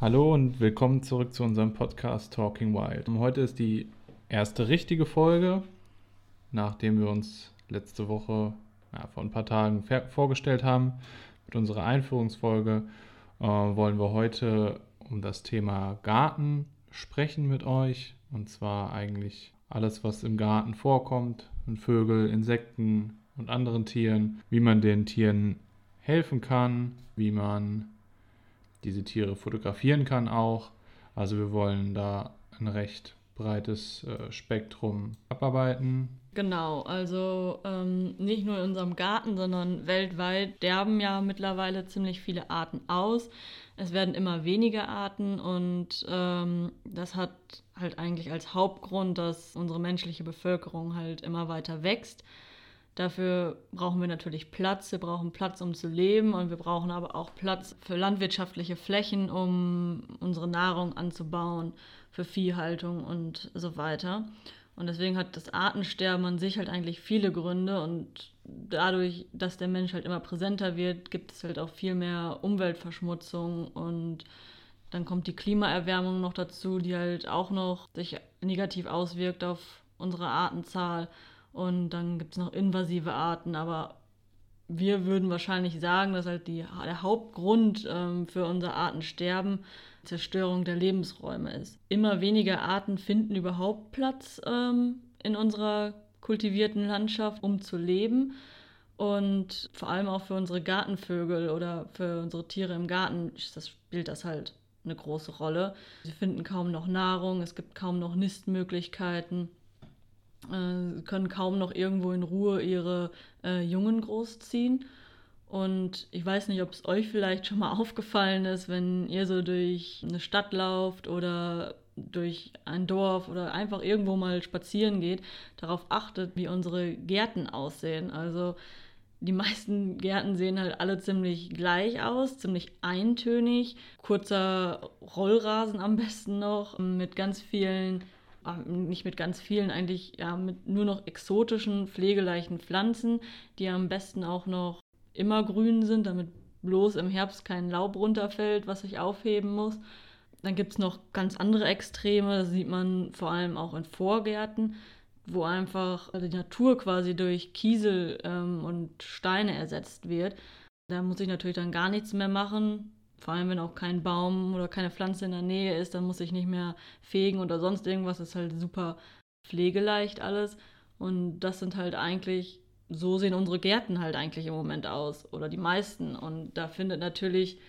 Hallo und willkommen zurück zu unserem Podcast Talking Wild. Heute ist die erste richtige Folge, nachdem wir uns letzte Woche ja, vor ein paar Tagen vorgestellt haben. Mit unserer Einführungsfolge äh, wollen wir heute um das Thema Garten sprechen mit euch. Und zwar eigentlich alles, was im Garten vorkommt, Vögel, Insekten und anderen Tieren, wie man den Tieren helfen kann, wie man diese Tiere fotografieren kann auch. Also wir wollen da ein recht breites äh, Spektrum abarbeiten. Genau, also ähm, nicht nur in unserem Garten, sondern weltweit sterben ja mittlerweile ziemlich viele Arten aus. Es werden immer weniger Arten und ähm, das hat halt eigentlich als Hauptgrund, dass unsere menschliche Bevölkerung halt immer weiter wächst. Dafür brauchen wir natürlich Platz. Wir brauchen Platz, um zu leben und wir brauchen aber auch Platz für landwirtschaftliche Flächen, um unsere Nahrung anzubauen, für Viehhaltung und so weiter. Und deswegen hat das Artensterben an sich halt eigentlich viele Gründe und dadurch, dass der Mensch halt immer präsenter wird, gibt es halt auch viel mehr Umweltverschmutzung und dann kommt die Klimaerwärmung noch dazu, die halt auch noch sich negativ auswirkt auf unsere Artenzahl. Und dann gibt es noch invasive Arten, aber wir würden wahrscheinlich sagen, dass halt die, der Hauptgrund ähm, für unser Artensterben Zerstörung der Lebensräume ist. Immer weniger Arten finden überhaupt Platz ähm, in unserer kultivierten Landschaft, um zu leben. Und vor allem auch für unsere Gartenvögel oder für unsere Tiere im Garten das, spielt das halt eine große Rolle. Sie finden kaum noch Nahrung, es gibt kaum noch Nistmöglichkeiten. Äh, können kaum noch irgendwo in Ruhe ihre äh, Jungen großziehen. Und ich weiß nicht, ob es euch vielleicht schon mal aufgefallen ist, wenn ihr so durch eine Stadt lauft oder durch ein Dorf oder einfach irgendwo mal spazieren geht, darauf achtet, wie unsere Gärten aussehen. Also die meisten Gärten sehen halt alle ziemlich gleich aus, ziemlich eintönig. Kurzer Rollrasen am besten noch, mit ganz vielen nicht mit ganz vielen, eigentlich ja mit nur noch exotischen, pflegeleichten Pflanzen, die am besten auch noch immer grün sind, damit bloß im Herbst kein Laub runterfällt, was sich aufheben muss. Dann gibt es noch ganz andere Extreme, das sieht man vor allem auch in Vorgärten, wo einfach die Natur quasi durch Kiesel ähm, und Steine ersetzt wird. Da muss ich natürlich dann gar nichts mehr machen. Vor allem, wenn auch kein Baum oder keine Pflanze in der Nähe ist, dann muss ich nicht mehr fegen oder sonst irgendwas. Das ist halt super pflegeleicht alles. Und das sind halt eigentlich, so sehen unsere Gärten halt eigentlich im Moment aus. Oder die meisten. Und da findet natürlich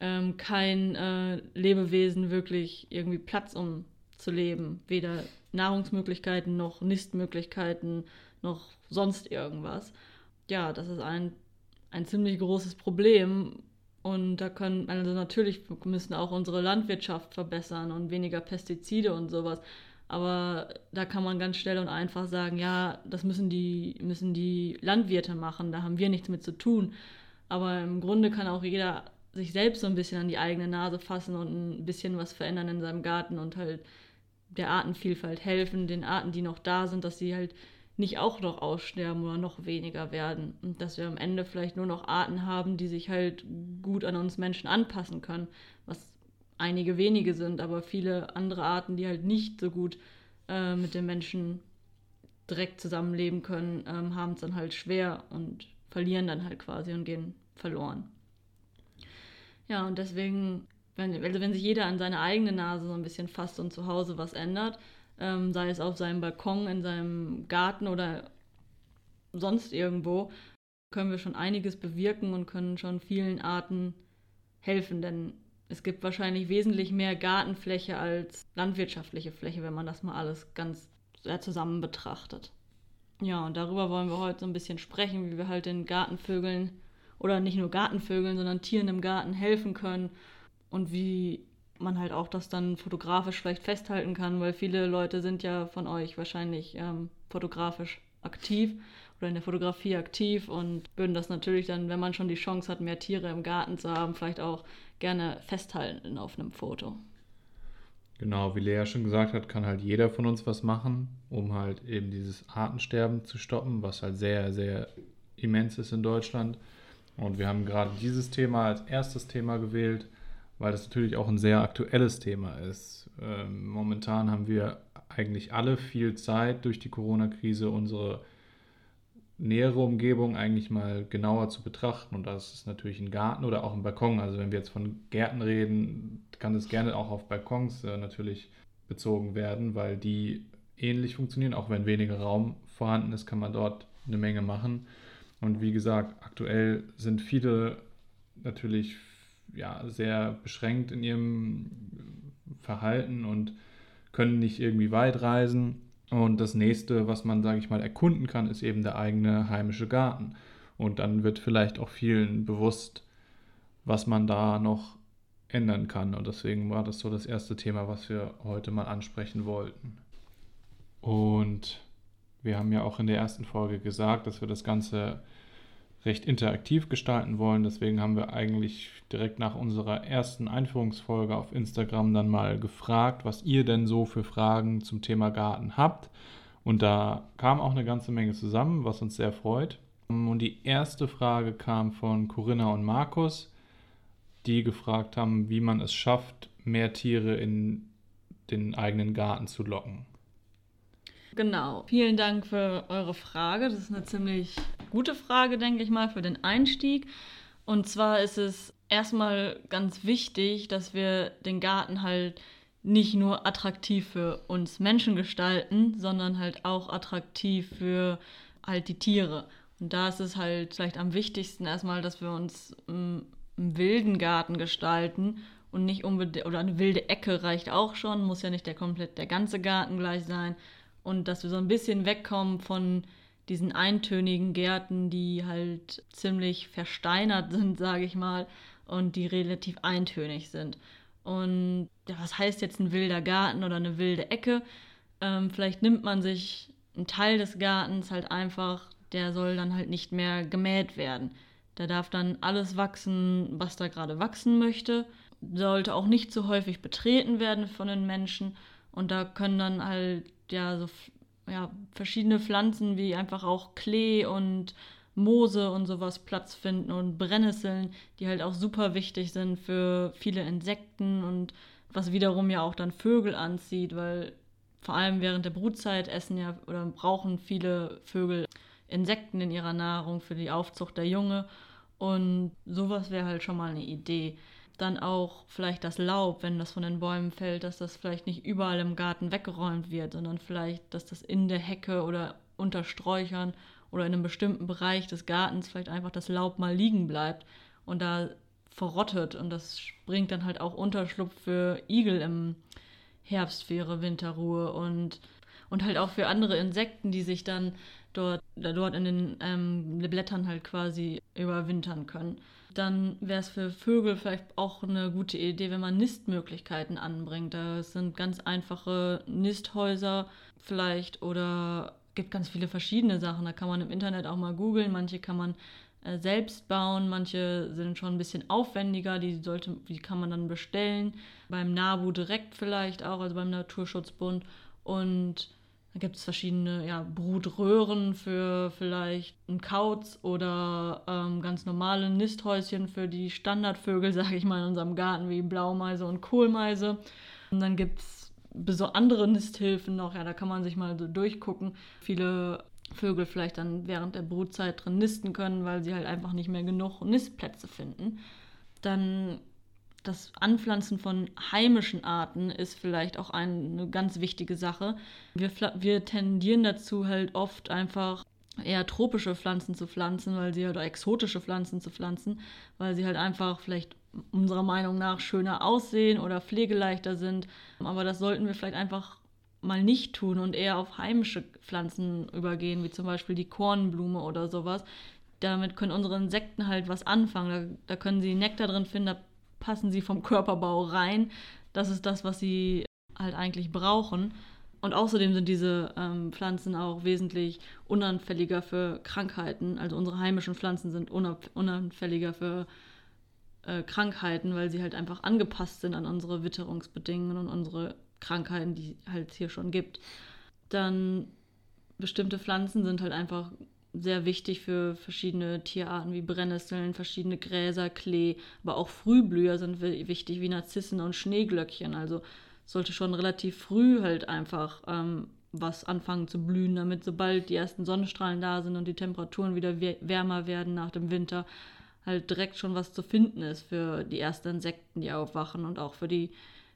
ähm, kein äh, Lebewesen wirklich irgendwie Platz, um zu leben. Weder Nahrungsmöglichkeiten noch Nistmöglichkeiten noch sonst irgendwas. Ja, das ist ein, ein ziemlich großes Problem, und da können, also natürlich müssen auch unsere Landwirtschaft verbessern und weniger Pestizide und sowas. Aber da kann man ganz schnell und einfach sagen, ja, das müssen die, müssen die Landwirte machen, da haben wir nichts mit zu tun. Aber im Grunde kann auch jeder sich selbst so ein bisschen an die eigene Nase fassen und ein bisschen was verändern in seinem Garten und halt der Artenvielfalt helfen, den Arten, die noch da sind, dass sie halt nicht auch noch aussterben oder noch weniger werden. Und dass wir am Ende vielleicht nur noch Arten haben, die sich halt gut an uns Menschen anpassen können, was einige wenige sind, aber viele andere Arten, die halt nicht so gut äh, mit den Menschen direkt zusammenleben können, ähm, haben es dann halt schwer und verlieren dann halt quasi und gehen verloren. Ja, und deswegen, wenn, also wenn sich jeder an seine eigene Nase so ein bisschen fasst und zu Hause was ändert, ähm, sei es auf seinem Balkon, in seinem Garten oder sonst irgendwo, können wir schon einiges bewirken und können schon vielen Arten helfen, denn es gibt wahrscheinlich wesentlich mehr Gartenfläche als landwirtschaftliche Fläche, wenn man das mal alles ganz zusammen betrachtet. Ja, und darüber wollen wir heute so ein bisschen sprechen, wie wir halt den Gartenvögeln oder nicht nur Gartenvögeln, sondern Tieren im Garten helfen können und wie man halt auch das dann fotografisch vielleicht festhalten kann, weil viele Leute sind ja von euch wahrscheinlich ähm, fotografisch aktiv oder in der Fotografie aktiv und würden das natürlich dann, wenn man schon die Chance hat, mehr Tiere im Garten zu haben, vielleicht auch gerne festhalten auf einem Foto. Genau, wie Lea schon gesagt hat, kann halt jeder von uns was machen, um halt eben dieses Artensterben zu stoppen, was halt sehr, sehr immens ist in Deutschland. Und wir haben gerade dieses Thema als erstes Thema gewählt, weil das natürlich auch ein sehr aktuelles Thema ist. Ähm, momentan haben wir eigentlich alle viel Zeit durch die Corona-Krise, unsere nähere Umgebung eigentlich mal genauer zu betrachten. Und das ist natürlich ein Garten oder auch ein Balkon. Also wenn wir jetzt von Gärten reden, kann das gerne auch auf Balkons äh, natürlich bezogen werden, weil die ähnlich funktionieren. Auch wenn weniger Raum vorhanden ist, kann man dort eine Menge machen. Und wie gesagt, aktuell sind viele natürlich ja, sehr beschränkt in ihrem Verhalten und können nicht irgendwie weit reisen. Und das nächste, was man, sage ich mal, erkunden kann, ist eben der eigene heimische Garten. Und dann wird vielleicht auch vielen bewusst, was man da noch ändern kann. Und deswegen war das so das erste Thema, was wir heute mal ansprechen wollten. Und wir haben ja auch in der ersten Folge gesagt, dass wir das Ganze recht interaktiv gestalten wollen. Deswegen haben wir eigentlich direkt nach unserer ersten Einführungsfolge auf Instagram dann mal gefragt, was ihr denn so für Fragen zum Thema Garten habt. Und da kam auch eine ganze Menge zusammen, was uns sehr freut. Und die erste Frage kam von Corinna und Markus, die gefragt haben, wie man es schafft, mehr Tiere in den eigenen Garten zu locken. Genau. Vielen Dank für eure Frage. Das ist eine ziemlich gute Frage, denke ich mal, für den Einstieg. Und zwar ist es erstmal ganz wichtig, dass wir den Garten halt nicht nur attraktiv für uns Menschen gestalten, sondern halt auch attraktiv für halt die Tiere. Und da ist es halt vielleicht am wichtigsten erstmal, dass wir uns einen wilden Garten gestalten und nicht unbedingt, oder eine wilde Ecke reicht auch schon, muss ja nicht der komplett der ganze Garten gleich sein, und dass wir so ein bisschen wegkommen von diesen eintönigen Gärten, die halt ziemlich versteinert sind, sage ich mal, und die relativ eintönig sind. Und ja, was heißt jetzt ein wilder Garten oder eine wilde Ecke? Ähm, vielleicht nimmt man sich einen Teil des Gartens halt einfach, der soll dann halt nicht mehr gemäht werden. Da darf dann alles wachsen, was da gerade wachsen möchte. Sollte auch nicht zu häufig betreten werden von den Menschen. Und da können dann halt ja so ja, verschiedene Pflanzen wie einfach auch Klee und Moose und sowas Platz finden und Brennnesseln, die halt auch super wichtig sind für viele Insekten und was wiederum ja auch dann Vögel anzieht, weil vor allem während der Brutzeit essen ja oder brauchen viele Vögel Insekten in ihrer Nahrung für die Aufzucht der Junge. Und sowas wäre halt schon mal eine Idee dann auch vielleicht das Laub, wenn das von den Bäumen fällt, dass das vielleicht nicht überall im Garten weggeräumt wird, sondern vielleicht, dass das in der Hecke oder unter Sträuchern oder in einem bestimmten Bereich des Gartens vielleicht einfach das Laub mal liegen bleibt und da verrottet. Und das bringt dann halt auch Unterschlupf für Igel im Herbst für ihre Winterruhe und, und halt auch für andere Insekten, die sich dann dort, dort in den ähm, Blättern halt quasi überwintern können dann wäre es für Vögel vielleicht auch eine gute Idee, wenn man Nistmöglichkeiten anbringt. Da sind ganz einfache Nisthäuser vielleicht oder gibt ganz viele verschiedene Sachen. Da kann man im Internet auch mal googeln. Manche kann man äh, selbst bauen, manche sind schon ein bisschen aufwendiger. Die, sollte, die kann man dann bestellen. Beim NABU direkt vielleicht auch, also beim Naturschutzbund. Und da gibt es verschiedene ja, Brutröhren für vielleicht einen Kauz oder ähm, ganz normale Nisthäuschen für die Standardvögel, sage ich mal, in unserem Garten, wie Blaumeise und Kohlmeise. Und dann gibt es andere Nisthilfen noch, ja, da kann man sich mal so durchgucken. Viele Vögel vielleicht dann während der Brutzeit drin nisten können, weil sie halt einfach nicht mehr genug Nistplätze finden. Dann das Anpflanzen von heimischen Arten ist vielleicht auch eine ganz wichtige Sache. Wir, wir tendieren dazu halt oft einfach eher tropische Pflanzen zu pflanzen, weil sie halt oder exotische Pflanzen zu pflanzen, weil sie halt einfach vielleicht unserer Meinung nach schöner aussehen oder pflegeleichter sind. Aber das sollten wir vielleicht einfach mal nicht tun und eher auf heimische Pflanzen übergehen, wie zum Beispiel die Kornblume oder sowas. Damit können unsere Insekten halt was anfangen. Da, da können sie Nektar drin finden, da passen sie vom Körperbau rein. Das ist das, was sie halt eigentlich brauchen. Und außerdem sind diese ähm, Pflanzen auch wesentlich unanfälliger für Krankheiten. Also unsere heimischen Pflanzen sind unanfälliger für äh, Krankheiten, weil sie halt einfach angepasst sind an unsere Witterungsbedingungen und unsere Krankheiten, die halt hier schon gibt. Dann bestimmte Pflanzen sind halt einfach sehr wichtig für verschiedene Tierarten wie Brennnesseln, verschiedene Gräser, Klee, aber auch Frühblüher sind wichtig wie Narzissen und Schneeglöckchen. Also sollte schon relativ früh halt einfach ähm, was anfangen zu blühen, damit sobald die ersten Sonnenstrahlen da sind und die Temperaturen wieder wärmer werden nach dem Winter, halt direkt schon was zu finden ist für die ersten Insekten, die aufwachen und auch für die,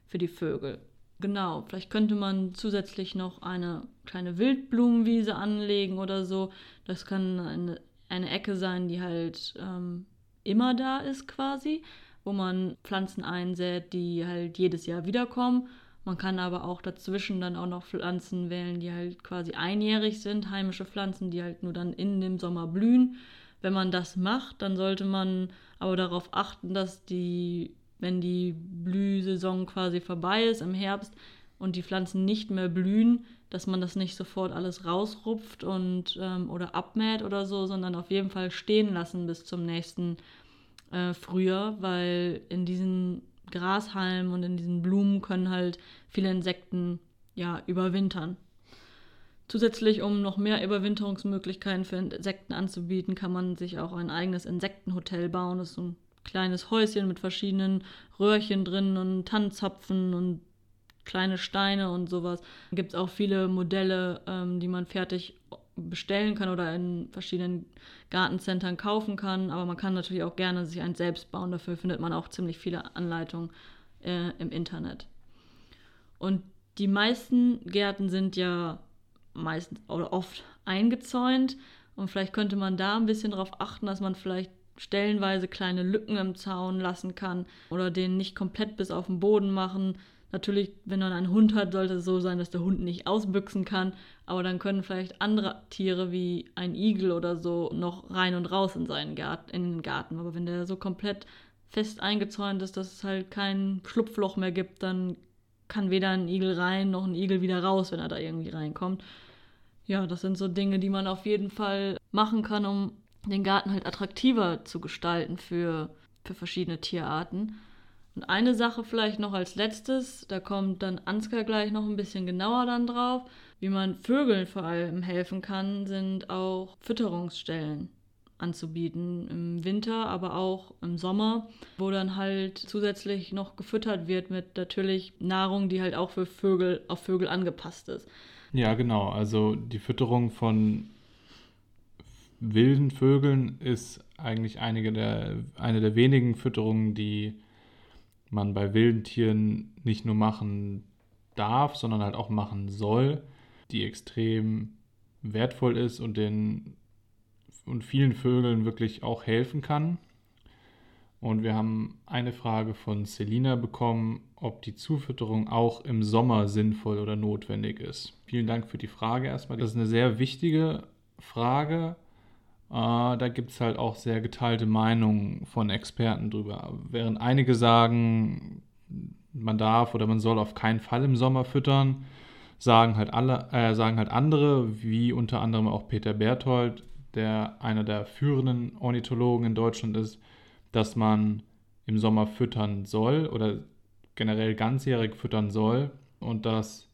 für die Vögel. Genau, vielleicht könnte man zusätzlich noch eine kleine Wildblumenwiese anlegen oder so. Das kann eine, eine Ecke sein, die halt ähm, immer da ist quasi, wo man Pflanzen einsät, die halt jedes Jahr wiederkommen. Man kann aber auch dazwischen dann auch noch Pflanzen wählen, die halt quasi einjährig sind, heimische Pflanzen, die halt nur dann in dem Sommer blühen. Wenn man das macht, dann sollte man aber darauf achten, dass die, wenn die Blühsaison quasi vorbei ist im Herbst und die Pflanzen nicht mehr blühen, dass man das nicht sofort alles rausrupft und ähm, oder abmäht oder so, sondern auf jeden Fall stehen lassen bis zum nächsten äh, Frühjahr, weil in diesen Grashalmen und in diesen Blumen können halt viele Insekten ja überwintern. Zusätzlich, um noch mehr Überwinterungsmöglichkeiten für Insekten anzubieten, kann man sich auch ein eigenes Insektenhotel bauen. Das ist so ein kleines Häuschen mit verschiedenen Röhrchen drin und Tannenzapfen und kleine Steine und sowas. Da gibt es auch viele Modelle, ähm, die man fertig bestellen kann oder in verschiedenen Gartencentern kaufen kann. Aber man kann natürlich auch gerne sich eins selbst bauen. Dafür findet man auch ziemlich viele Anleitungen äh, im Internet. Und die meisten Gärten sind ja meistens oder oft eingezäunt. Und vielleicht könnte man da ein bisschen darauf achten, dass man vielleicht stellenweise kleine Lücken im Zaun lassen kann oder den nicht komplett bis auf den Boden machen. Natürlich, wenn man einen Hund hat, sollte es so sein, dass der Hund nicht ausbüchsen kann, aber dann können vielleicht andere Tiere wie ein Igel oder so noch rein und raus in seinen Garten, in den Garten. Aber wenn der so komplett fest eingezäunt ist, dass es halt kein Schlupfloch mehr gibt, dann kann weder ein Igel rein noch ein Igel wieder raus, wenn er da irgendwie reinkommt. Ja, das sind so Dinge, die man auf jeden Fall machen kann, um den Garten halt attraktiver zu gestalten für, für verschiedene Tierarten. Und eine Sache vielleicht noch als letztes, da kommt dann Ansgar gleich noch ein bisschen genauer dann drauf, wie man Vögeln vor allem helfen kann, sind auch Fütterungsstellen anzubieten im Winter, aber auch im Sommer, wo dann halt zusätzlich noch gefüttert wird mit natürlich Nahrung, die halt auch für Vögel auf Vögel angepasst ist. Ja, genau. Also die Fütterung von wilden Vögeln ist eigentlich einige der, eine der wenigen Fütterungen, die man bei wilden Tieren nicht nur machen darf, sondern halt auch machen soll, die extrem wertvoll ist und den und vielen Vögeln wirklich auch helfen kann. Und wir haben eine Frage von Selina bekommen, ob die Zufütterung auch im Sommer sinnvoll oder notwendig ist. Vielen Dank für die Frage erstmal. Das ist eine sehr wichtige Frage. Äh, da gibt es halt auch sehr geteilte Meinungen von Experten drüber. Während einige sagen, man darf oder man soll auf keinen Fall im Sommer füttern, sagen halt alle, äh, sagen halt andere, wie unter anderem auch Peter Berthold, der einer der führenden Ornithologen in Deutschland ist, dass man im Sommer füttern soll oder generell ganzjährig füttern soll und dass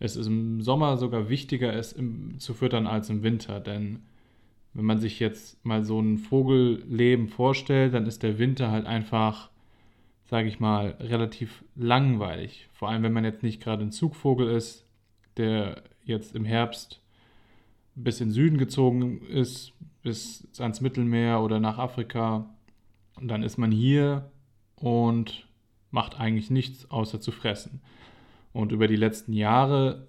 es im Sommer sogar wichtiger ist im, zu füttern als im Winter. Denn wenn man sich jetzt mal so ein Vogelleben vorstellt, dann ist der Winter halt einfach, sage ich mal, relativ langweilig. Vor allem, wenn man jetzt nicht gerade ein Zugvogel ist, der jetzt im Herbst bis in den Süden gezogen ist, bis ans Mittelmeer oder nach Afrika. Und dann ist man hier und macht eigentlich nichts außer zu fressen. Und über die letzten Jahre,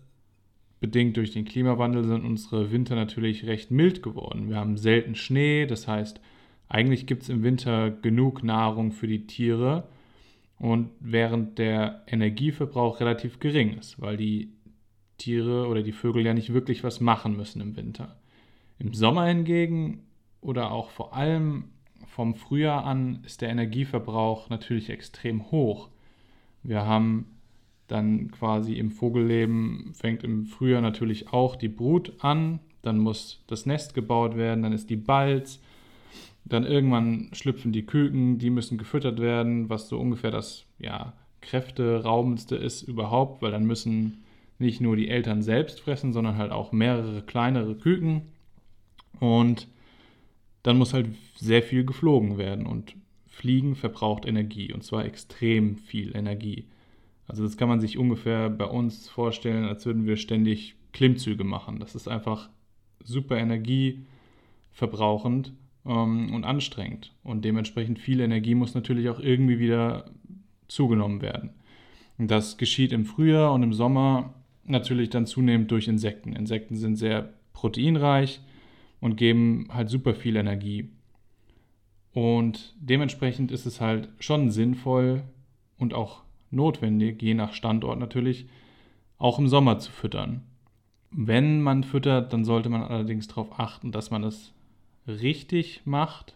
bedingt durch den Klimawandel, sind unsere Winter natürlich recht mild geworden. Wir haben selten Schnee, das heißt, eigentlich gibt es im Winter genug Nahrung für die Tiere und während der Energieverbrauch relativ gering ist, weil die Tiere oder die Vögel ja nicht wirklich was machen müssen im Winter. Im Sommer hingegen oder auch vor allem vom Frühjahr an ist der Energieverbrauch natürlich extrem hoch. Wir haben dann quasi im Vogelleben fängt im Frühjahr natürlich auch die Brut an, dann muss das Nest gebaut werden, dann ist die Balz, dann irgendwann schlüpfen die Küken, die müssen gefüttert werden, was so ungefähr das ja, kräfteraubendste ist überhaupt, weil dann müssen nicht nur die Eltern selbst fressen, sondern halt auch mehrere kleinere Küken. Und dann muss halt sehr viel geflogen werden. Und Fliegen verbraucht Energie und zwar extrem viel Energie. Also das kann man sich ungefähr bei uns vorstellen, als würden wir ständig Klimmzüge machen. Das ist einfach super energieverbrauchend ähm, und anstrengend. Und dementsprechend viel Energie muss natürlich auch irgendwie wieder zugenommen werden. Und das geschieht im Frühjahr und im Sommer natürlich dann zunehmend durch Insekten. Insekten sind sehr proteinreich und geben halt super viel Energie. Und dementsprechend ist es halt schon sinnvoll und auch notwendig, je nach Standort natürlich, auch im Sommer zu füttern. Wenn man füttert, dann sollte man allerdings darauf achten, dass man es richtig macht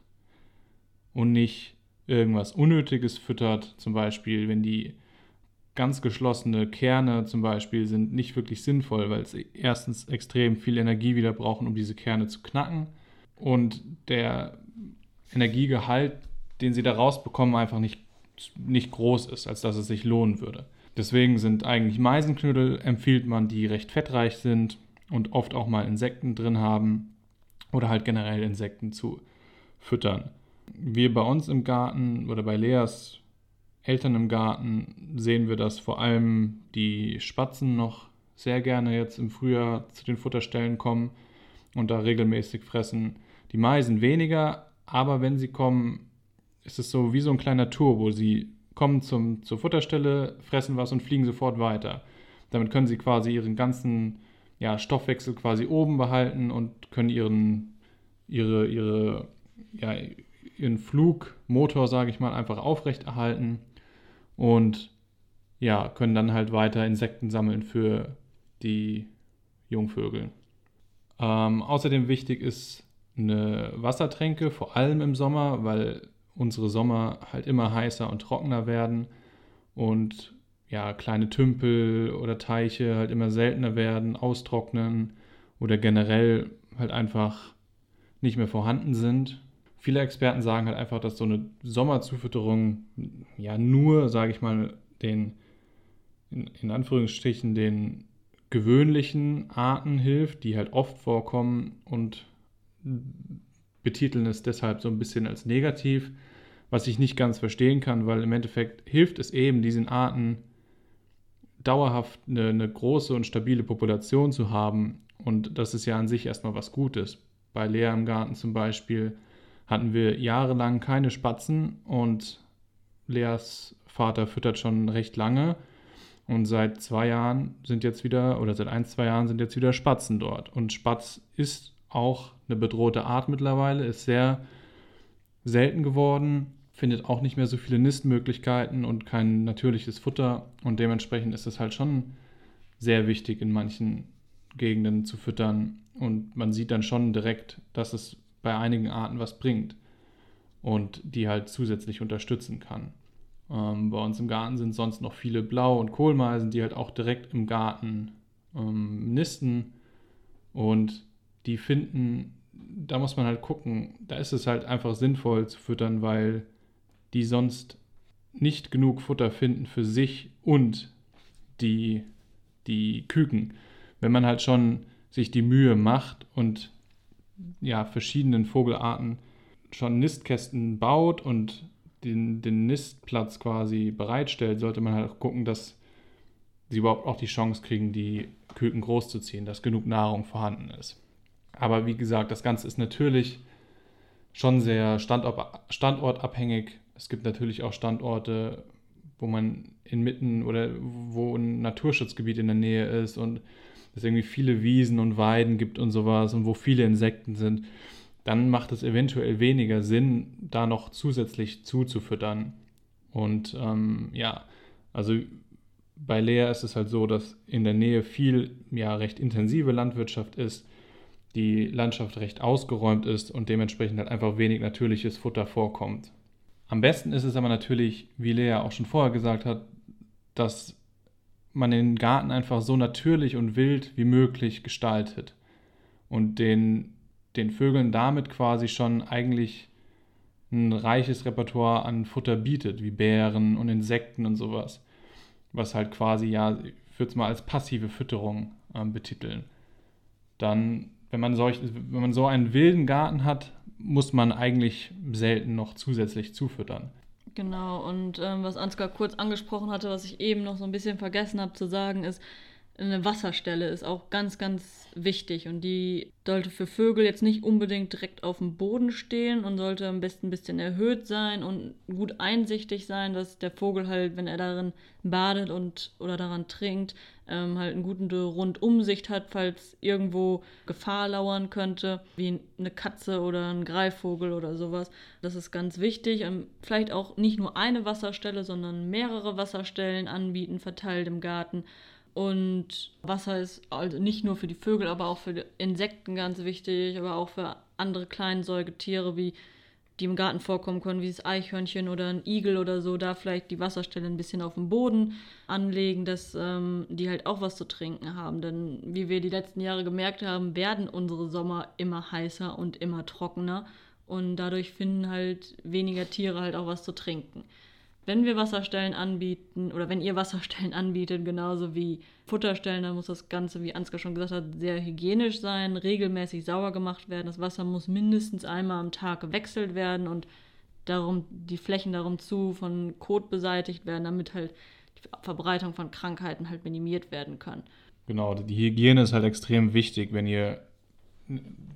und nicht irgendwas Unnötiges füttert. Zum Beispiel, wenn die ganz geschlossene Kerne zum Beispiel sind nicht wirklich sinnvoll, weil sie erstens extrem viel Energie wieder brauchen, um diese Kerne zu knacken. Und der Energiegehalt, den sie da rausbekommen, einfach nicht, nicht groß ist, als dass es sich lohnen würde. Deswegen sind eigentlich Meisenknödel, empfiehlt man, die recht fettreich sind und oft auch mal Insekten drin haben oder halt generell Insekten zu füttern. Wir bei uns im Garten oder bei Leas Eltern im Garten sehen wir, dass vor allem die Spatzen noch sehr gerne jetzt im Frühjahr zu den Futterstellen kommen und da regelmäßig fressen. Die Meisen weniger, aber wenn sie kommen, ist es so wie so ein kleiner Tour, wo sie kommen zum, zur Futterstelle, fressen was und fliegen sofort weiter. Damit können sie quasi ihren ganzen ja, Stoffwechsel quasi oben behalten und können ihren, ihre, ihre, ja, ihren Flugmotor, sage ich mal, einfach aufrechterhalten und ja, können dann halt weiter Insekten sammeln für die Jungvögel. Ähm, außerdem wichtig ist eine Wassertränke, vor allem im Sommer, weil unsere Sommer halt immer heißer und trockener werden und ja, kleine Tümpel oder Teiche halt immer seltener werden, austrocknen oder generell halt einfach nicht mehr vorhanden sind. Viele Experten sagen halt einfach, dass so eine Sommerzufütterung ja nur, sage ich mal, den in, in Anführungsstrichen den gewöhnlichen Arten hilft, die halt oft vorkommen und betiteln es deshalb so ein bisschen als negativ, was ich nicht ganz verstehen kann, weil im Endeffekt hilft es eben diesen Arten dauerhaft eine, eine, große und stabile Population zu haben. Und das ist ja an sich erstmal was Gutes. Bei Lea im Garten zum Beispiel hatten wir jahrelang keine Spatzen und Leas Vater füttert schon recht lange. Und seit zwei Jahren sind jetzt wieder, oder seit ein, zwei Jahren sind jetzt wieder Spatzen dort. Und Spatz ist auch eine bedrohte Art mittlerweile, ist sehr selten geworden findet auch nicht mehr so viele Nistmöglichkeiten und kein natürliches Futter. Und dementsprechend ist es halt schon sehr wichtig, in manchen Gegenden zu füttern. Und man sieht dann schon direkt, dass es bei einigen Arten was bringt und die halt zusätzlich unterstützen kann. Ähm, bei uns im Garten sind sonst noch viele Blau- und Kohlmeisen, die halt auch direkt im Garten ähm, nisten und die finden, da muss man halt gucken, da ist es halt einfach sinnvoll zu füttern, weil die sonst nicht genug Futter finden für sich und die, die Küken. Wenn man halt schon sich die Mühe macht und ja, verschiedenen Vogelarten schon Nistkästen baut und den, den Nistplatz quasi bereitstellt, sollte man halt auch gucken, dass sie überhaupt auch die Chance kriegen, die Küken großzuziehen, dass genug Nahrung vorhanden ist. Aber wie gesagt, das Ganze ist natürlich schon sehr standort, standortabhängig. Es gibt natürlich auch Standorte, wo man inmitten oder wo ein Naturschutzgebiet in der Nähe ist und es irgendwie viele Wiesen und Weiden gibt und sowas und wo viele Insekten sind, dann macht es eventuell weniger Sinn, da noch zusätzlich zuzufüttern. Und ähm, ja, also bei Lea ist es halt so, dass in der Nähe viel, ja, recht intensive Landwirtschaft ist, die Landschaft recht ausgeräumt ist und dementsprechend halt einfach wenig natürliches Futter vorkommt. Am besten ist es aber natürlich, wie Lea auch schon vorher gesagt hat, dass man den Garten einfach so natürlich und wild wie möglich gestaltet und den, den Vögeln damit quasi schon eigentlich ein reiches Repertoire an Futter bietet, wie Bären und Insekten und sowas, was halt quasi, ja, ich würde es mal als passive Fütterung äh, betiteln. Dann wenn man, solch, wenn man so einen wilden Garten hat, muss man eigentlich selten noch zusätzlich zufüttern. Genau, und ähm, was Ansgar kurz angesprochen hatte, was ich eben noch so ein bisschen vergessen habe zu sagen, ist, eine Wasserstelle ist auch ganz, ganz wichtig und die sollte für Vögel jetzt nicht unbedingt direkt auf dem Boden stehen und sollte am besten ein bisschen erhöht sein und gut einsichtig sein, dass der Vogel halt, wenn er darin badet und oder daran trinkt, ähm, halt eine gute Rundumsicht hat, falls irgendwo Gefahr lauern könnte, wie eine Katze oder ein Greifvogel oder sowas. Das ist ganz wichtig. Ähm, vielleicht auch nicht nur eine Wasserstelle, sondern mehrere Wasserstellen anbieten, verteilt im Garten und Wasser ist also nicht nur für die Vögel, aber auch für Insekten ganz wichtig, aber auch für andere kleine Säugetiere, wie die im Garten vorkommen können, wie das Eichhörnchen oder ein Igel oder so, da vielleicht die Wasserstelle ein bisschen auf dem Boden anlegen, dass ähm, die halt auch was zu trinken haben. Denn wie wir die letzten Jahre gemerkt haben, werden unsere Sommer immer heißer und immer trockener und dadurch finden halt weniger Tiere halt auch was zu trinken wenn wir Wasserstellen anbieten oder wenn ihr Wasserstellen anbietet, genauso wie Futterstellen, dann muss das Ganze, wie Ansgar schon gesagt hat, sehr hygienisch sein, regelmäßig sauber gemacht werden. Das Wasser muss mindestens einmal am Tag gewechselt werden und darum die Flächen darum zu von Kot beseitigt werden, damit halt die Verbreitung von Krankheiten halt minimiert werden kann. Genau, die Hygiene ist halt extrem wichtig, wenn ihr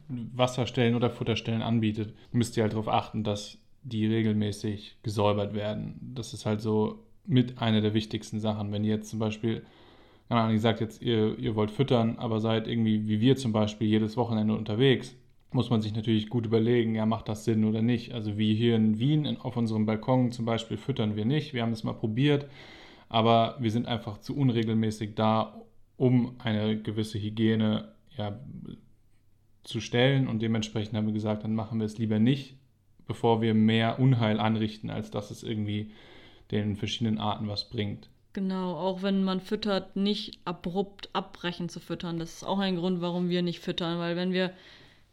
Wasserstellen oder Futterstellen anbietet, müsst ihr halt darauf achten, dass die regelmäßig gesäubert werden. Das ist halt so mit einer der wichtigsten Sachen. Wenn ihr jetzt zum Beispiel, keine Ahnung, ihr sagt jetzt, ihr, ihr wollt füttern, aber seid irgendwie wie wir zum Beispiel jedes Wochenende unterwegs, muss man sich natürlich gut überlegen, ja, macht das Sinn oder nicht. Also wie hier in Wien in, auf unserem Balkon zum Beispiel füttern wir nicht. Wir haben es mal probiert, aber wir sind einfach zu unregelmäßig da, um eine gewisse Hygiene ja, zu stellen und dementsprechend haben wir gesagt, dann machen wir es lieber nicht, bevor wir mehr Unheil anrichten, als dass es irgendwie den verschiedenen Arten was bringt. Genau, auch wenn man füttert, nicht abrupt abbrechen zu füttern. Das ist auch ein Grund, warum wir nicht füttern, weil wenn wir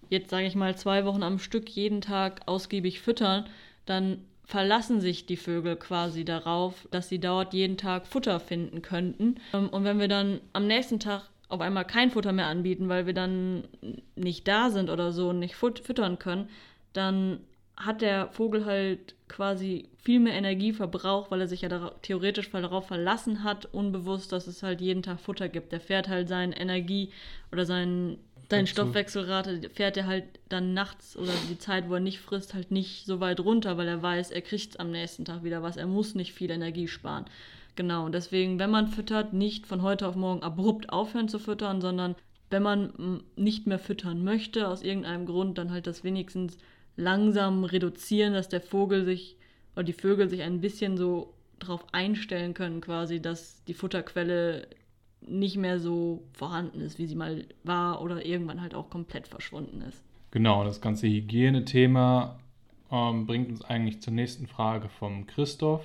jetzt, sage ich mal, zwei Wochen am Stück jeden Tag ausgiebig füttern, dann verlassen sich die Vögel quasi darauf, dass sie dort jeden Tag Futter finden könnten. Ähm, und wenn wir dann am nächsten Tag auf einmal kein Futter mehr anbieten, weil wir dann nicht da sind oder so und nicht füttern können, dann hat der Vogel halt quasi viel mehr Energie verbraucht, weil er sich ja da, theoretisch darauf verlassen hat, unbewusst, dass es halt jeden Tag Futter gibt. Der fährt halt seine Energie oder seinen, seinen Stoffwechselrate, fährt er halt dann nachts oder die Zeit, wo er nicht frisst, halt nicht so weit runter, weil er weiß, er kriegt am nächsten Tag wieder was. Er muss nicht viel Energie sparen. Genau, und deswegen, wenn man füttert, nicht von heute auf morgen abrupt aufhören zu füttern, sondern wenn man nicht mehr füttern möchte, aus irgendeinem Grund, dann halt das wenigstens langsam reduzieren, dass der Vogel sich oder die Vögel sich ein bisschen so darauf einstellen können, quasi, dass die Futterquelle nicht mehr so vorhanden ist, wie sie mal war oder irgendwann halt auch komplett verschwunden ist. Genau, das ganze Hygienethema ähm, bringt uns eigentlich zur nächsten Frage vom Christoph.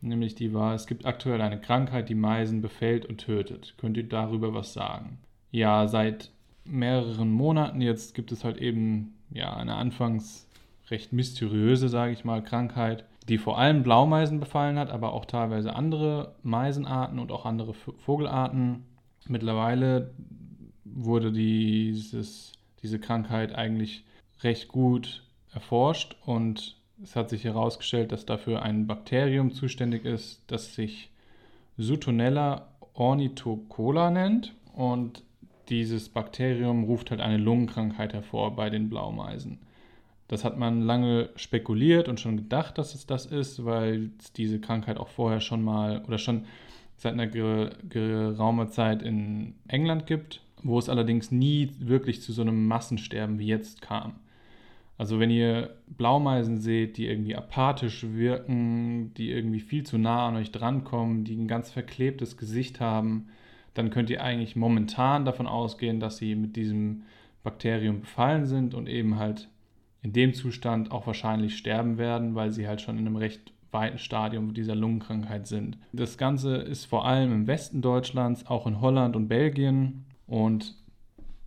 Nämlich die war, es gibt aktuell eine Krankheit, die Meisen befällt und tötet. Könnt ihr darüber was sagen? Ja, seit mehreren Monaten jetzt gibt es halt eben ja, eine anfangs recht mysteriöse, sage ich mal, Krankheit, die vor allem Blaumeisen befallen hat, aber auch teilweise andere Meisenarten und auch andere Vogelarten. Mittlerweile wurde dieses, diese Krankheit eigentlich recht gut erforscht und es hat sich herausgestellt, dass dafür ein Bakterium zuständig ist, das sich Sutonella ornithocola nennt und dieses Bakterium ruft halt eine Lungenkrankheit hervor bei den Blaumeisen. Das hat man lange spekuliert und schon gedacht, dass es das ist, weil es diese Krankheit auch vorher schon mal oder schon seit einer geraumer Zeit in England gibt, wo es allerdings nie wirklich zu so einem Massensterben wie jetzt kam. Also wenn ihr Blaumeisen seht, die irgendwie apathisch wirken, die irgendwie viel zu nah an euch drankommen, die ein ganz verklebtes Gesicht haben, dann könnt ihr eigentlich momentan davon ausgehen, dass sie mit diesem Bakterium befallen sind und eben halt in dem Zustand auch wahrscheinlich sterben werden, weil sie halt schon in einem recht weiten Stadium dieser Lungenkrankheit sind. Das Ganze ist vor allem im Westen Deutschlands, auch in Holland und Belgien. Und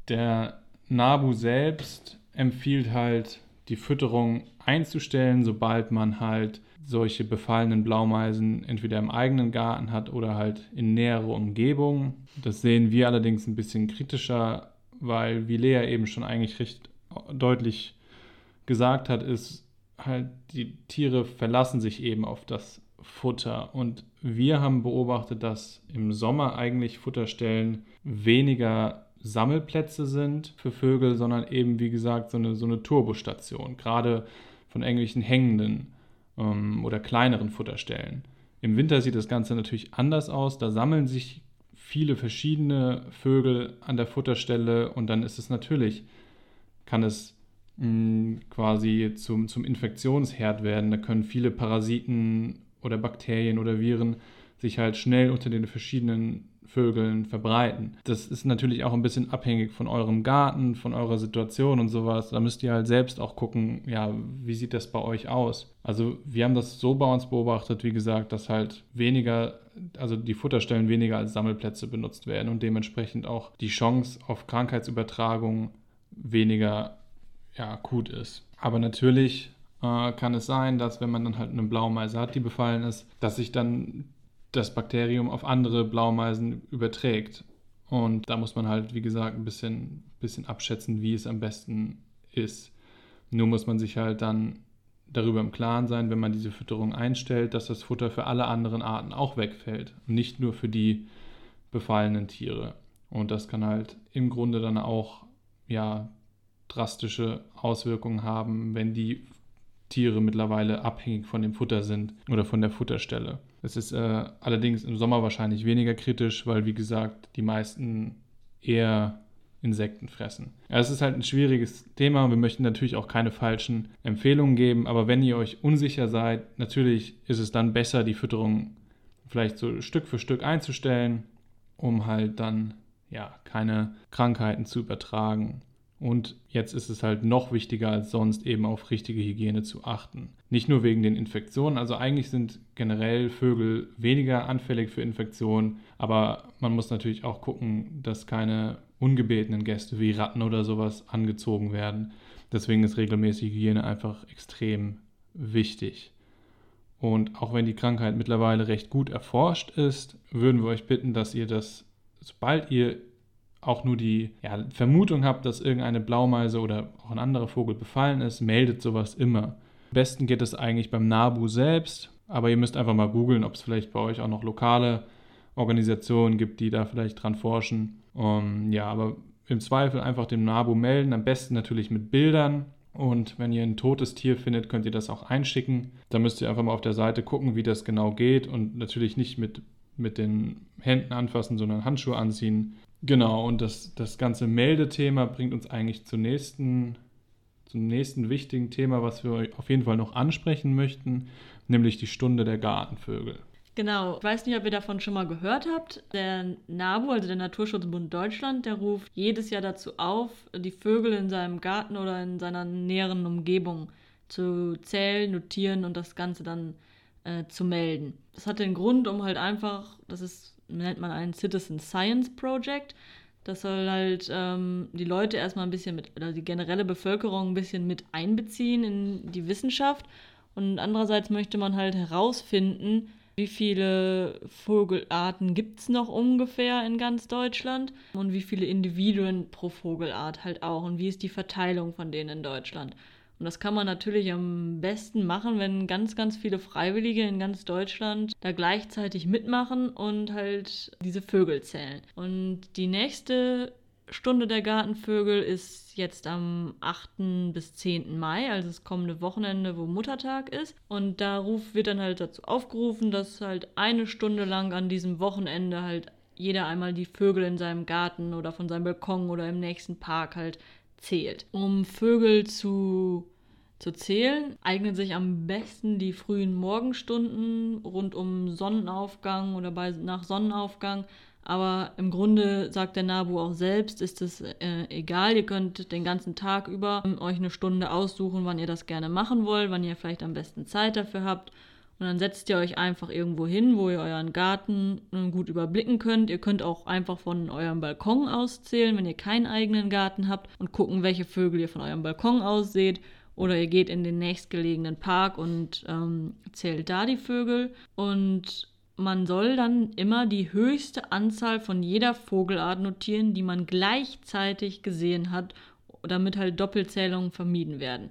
der NABU selbst empfiehlt halt, die Fütterung einzustellen, sobald man halt solche befallenen Blaumeisen entweder im eigenen Garten hat oder halt in näherer Umgebung. Das sehen wir allerdings ein bisschen kritischer, weil, wie Lea eben schon eigentlich recht deutlich gesagt hat, ist halt, die Tiere verlassen sich eben auf das Futter. Und wir haben beobachtet, dass im Sommer eigentlich Futterstellen weniger Sammelplätze sind für Vögel, sondern eben, wie gesagt, so eine, so eine Turbostation, gerade von irgendwelchen hängenden ähm, oder kleineren Futterstellen. Im Winter sieht das Ganze natürlich anders aus. Da sammeln sich viele verschiedene Vögel an der Futterstelle und dann ist es natürlich, kann es mh, mm, quasi zum, zum Infektionsherd werden. Da können viele Parasiten oder Bakterien oder Viren sich halt schnell unter den verschiedenen Vögeln verbreiten. Das ist natürlich auch ein bisschen abhängig von eurem Garten, von eurer Situation und sowas. Da müsst ihr halt selbst auch gucken, ja, wie sieht das bei euch aus? Also wir haben das so bei uns beobachtet, wie gesagt, dass halt weniger, also die Futterstellen weniger als Sammelplätze benutzt werden und dementsprechend auch die Chance auf Krankheitsübertragung weniger ja, akut ist. Aber natürlich äh, kann es sein, dass wenn man dann halt eine Blaumeise hat, die befallen ist, dass sich dann das Bakterium auf andere Blaumeisen überträgt. Und da muss man halt, wie gesagt, ein bisschen, bisschen abschätzen, wie es am besten ist. Nur muss man sich halt dann darüber im Klaren sein, wenn man diese Fütterung einstellt, dass das Futter für alle anderen Arten auch wegfällt. nicht nur für die befallenen Tiere. Und das kann halt im Grunde dann auch ja, drastische Auswirkungen haben, wenn die Tiere mittlerweile abhängig von dem Futter sind oder von der Futterstelle. Es ist äh, allerdings im Sommer wahrscheinlich weniger kritisch, weil wie gesagt die meisten eher Insekten fressen. Ja, es ist halt ein schwieriges Thema wir möchten natürlich auch keine falschen Empfehlungen geben, aber wenn ihr euch unsicher seid, natürlich ist es dann besser, die Fütterung vielleicht so Stück für Stück einzustellen, um halt dann ja keine Krankheiten zu übertragen. Und jetzt ist es halt noch wichtiger als sonst, eben auf richtige Hygiene zu achten. Nicht nur wegen den Infektionen, also eigentlich sind generell Vögel weniger anfällig für Infektionen, aber man muss natürlich auch gucken, dass keine ungebetenen Gäste wie Ratten oder sowas angezogen werden. Deswegen ist regelmäßige Hygiene einfach extrem wichtig. Und auch wenn die Krankheit mittlerweile recht gut erforscht ist, würden wir euch bitten, dass ihr das, sobald ihr auch nur die ja, Vermutung habt, dass irgendeine Blaumeise oder auch ein anderer Vogel befallen ist, meldet sowas immer. Am besten geht es eigentlich beim NABU selbst, aber ihr müsst einfach mal googeln, ob es vielleicht bei euch auch noch lokale Organisationen gibt, die da vielleicht dran forschen. Um, ja, aber im Zweifel einfach dem NABU melden, am besten natürlich mit Bildern. Und wenn ihr ein totes Tier findet, könnt ihr das auch einschicken. Da müsst ihr einfach mal auf der Seite gucken, wie das genau geht und natürlich nicht mit, mit den Händen anfassen, sondern Handschuhe anziehen. Genau, und das, das ganze Meldethema bringt uns eigentlich zur nächsten, zum nächsten wichtigen Thema, was wir auf jeden Fall noch ansprechen möchten, nämlich die Stunde der Gartenvögel. Genau, ich weiß nicht, ob ihr davon schon mal gehört habt. Der NABU, also der Naturschutzbund Deutschland, der ruft jedes Jahr dazu auf, die Vögel in seinem Garten oder in seiner näheren Umgebung zu zählen, notieren und das Ganze dann äh, zu melden. Das hat den Grund, um halt einfach, das ist nennt man ein Citizen Science Project. Das soll halt ähm, die Leute erstmal ein bisschen mit, oder die generelle Bevölkerung ein bisschen mit einbeziehen in die Wissenschaft. Und andererseits möchte man halt herausfinden, wie viele Vogelarten gibt es noch ungefähr in ganz Deutschland und wie viele Individuen pro Vogelart halt auch und wie ist die Verteilung von denen in Deutschland. Und das kann man natürlich am besten machen, wenn ganz, ganz viele Freiwillige in ganz Deutschland da gleichzeitig mitmachen und halt diese Vögel zählen. Und die nächste Stunde der Gartenvögel ist jetzt am 8. bis 10. Mai, also das kommende Wochenende, wo Muttertag ist. Und da wird dann halt dazu aufgerufen, dass halt eine Stunde lang an diesem Wochenende halt jeder einmal die Vögel in seinem Garten oder von seinem Balkon oder im nächsten Park halt zählt. Um Vögel zu zu zählen, eignen sich am besten die frühen Morgenstunden rund um Sonnenaufgang oder bei, nach Sonnenaufgang. Aber im Grunde sagt der Nabu auch selbst, ist es äh, egal. Ihr könnt den ganzen Tag über euch eine Stunde aussuchen, wann ihr das gerne machen wollt, wann ihr vielleicht am besten Zeit dafür habt. Und dann setzt ihr euch einfach irgendwo hin, wo ihr euren Garten äh, gut überblicken könnt. Ihr könnt auch einfach von eurem Balkon auszählen, wenn ihr keinen eigenen Garten habt und gucken, welche Vögel ihr von eurem Balkon aus seht oder ihr geht in den nächstgelegenen Park und ähm, zählt da die Vögel. Und man soll dann immer die höchste Anzahl von jeder Vogelart notieren, die man gleichzeitig gesehen hat, damit halt Doppelzählungen vermieden werden.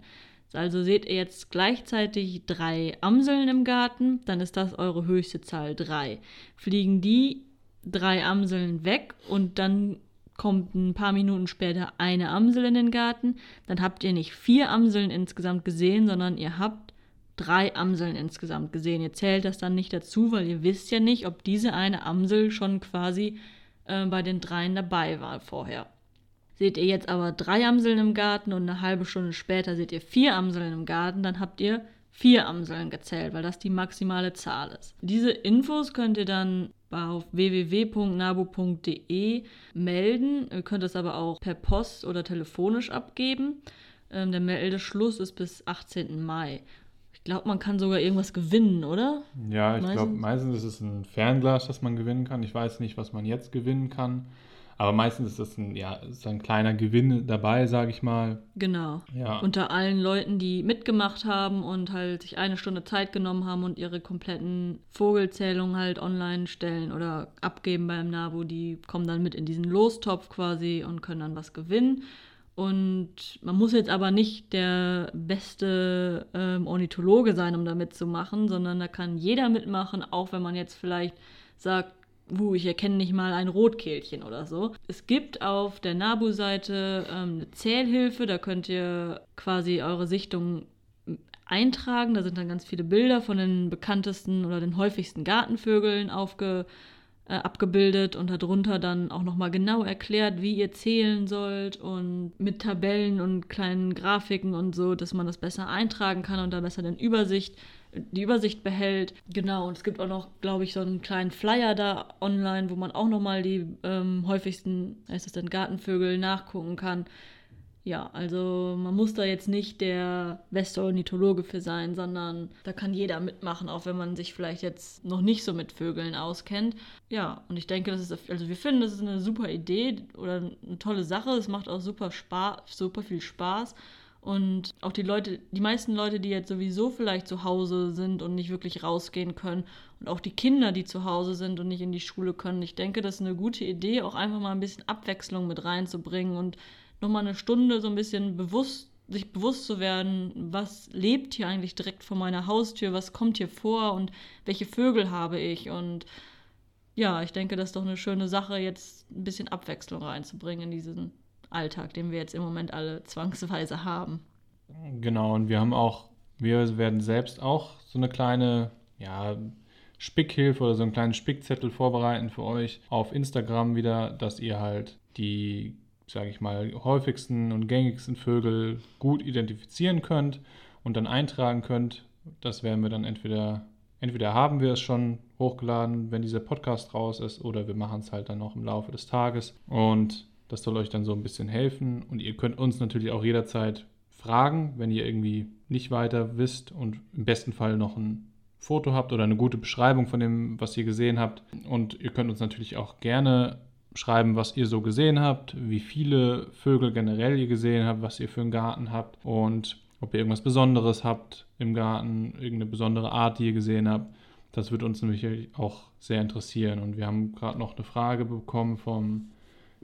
Also seht ihr jetzt gleichzeitig drei Amseln im Garten, dann ist das eure höchste Zahl drei. Fliegen die drei Amseln weg und dann kommt ein paar Minuten später eine Amsel in den Garten, dann habt ihr nicht vier Amseln insgesamt gesehen, sondern ihr habt drei Amseln insgesamt gesehen. Ihr zählt das dann nicht dazu, weil ihr wisst ja nicht, ob diese eine Amsel schon quasi äh, bei den dreien dabei war vorher. Seht ihr jetzt aber drei Amseln im Garten und eine halbe Stunde später seht ihr vier Amseln im Garten, dann habt ihr vier Amseln gezählt, weil das die maximale Zahl ist. Diese Infos könnt ihr dann auf www.nabu.de melden. Ihr könnt es aber auch per Post oder telefonisch abgeben. Ähm, der Meldeschluss ist bis 18. Mai. Ich glaube, man kann sogar irgendwas gewinnen, oder? Ja, ich glaube, meistens ist es ein Fernglas, das man gewinnen kann. Ich weiß nicht, was man jetzt gewinnen kann. Aber meistens ist das ein, ja, ist ein kleiner Gewinn dabei, sage ich mal. Genau. Ja. Unter allen Leuten, die mitgemacht haben und halt sich eine Stunde Zeit genommen haben und ihre kompletten Vogelzählungen halt online stellen oder abgeben beim NABU, die kommen dann mit in diesen Lostopf quasi und können dann was gewinnen. Und man muss jetzt aber nicht der beste ähm, Ornithologe sein, um da mitzumachen, sondern da kann jeder mitmachen, auch wenn man jetzt vielleicht sagt, uh, ich erkenne nicht mal ein Rotkehlchen oder so. Es gibt auf der NABU-Seite ähm, eine Zählhilfe, da könnt ihr quasi eure Sichtung eintragen. Da sind dann ganz viele Bilder von den bekanntesten oder den häufigsten Gartenvögeln aufge äh, abgebildet und darunter dann auch nochmal genau erklärt, wie ihr zählen sollt und mit Tabellen und kleinen Grafiken und so, dass man das besser eintragen kann und da besser den Übersicht, die Übersicht behält. Genau, und es gibt auch noch, glaube ich, so einen kleinen Flyer da online, wo man auch nochmal die ähm, häufigsten, heißt es denn, Gartenvögel nachgucken kann. Ja, also man muss da jetzt nicht der beste Ornithologe für sein, sondern da kann jeder mitmachen, auch wenn man sich vielleicht jetzt noch nicht so mit Vögeln auskennt. Ja, und ich denke, das ist, also wir finden, das ist eine super Idee oder eine tolle Sache. Es macht auch super Spaß, super viel Spaß. Und auch die Leute, die meisten Leute, die jetzt sowieso vielleicht zu Hause sind und nicht wirklich rausgehen können und auch die Kinder, die zu Hause sind und nicht in die Schule können, ich denke, das ist eine gute Idee, auch einfach mal ein bisschen Abwechslung mit reinzubringen und nochmal eine Stunde so ein bisschen bewusst, sich bewusst zu werden, was lebt hier eigentlich direkt vor meiner Haustür, was kommt hier vor und welche Vögel habe ich. Und ja, ich denke, das ist doch eine schöne Sache, jetzt ein bisschen Abwechslung reinzubringen in diesen Alltag, den wir jetzt im Moment alle zwangsweise haben. Genau, und wir haben auch, wir werden selbst auch so eine kleine, ja, Spickhilfe oder so einen kleinen Spickzettel vorbereiten für euch auf Instagram wieder, dass ihr halt die sage ich mal, häufigsten und gängigsten Vögel gut identifizieren könnt und dann eintragen könnt. Das werden wir dann entweder, entweder haben wir es schon hochgeladen, wenn dieser Podcast raus ist, oder wir machen es halt dann noch im Laufe des Tages. Und das soll euch dann so ein bisschen helfen. Und ihr könnt uns natürlich auch jederzeit fragen, wenn ihr irgendwie nicht weiter wisst und im besten Fall noch ein Foto habt oder eine gute Beschreibung von dem, was ihr gesehen habt. Und ihr könnt uns natürlich auch gerne schreiben, was ihr so gesehen habt, wie viele Vögel generell ihr gesehen habt, was ihr für einen Garten habt und ob ihr irgendwas Besonderes habt im Garten, irgendeine besondere Art, die ihr gesehen habt. Das wird uns nämlich auch sehr interessieren. Und wir haben gerade noch eine Frage bekommen vom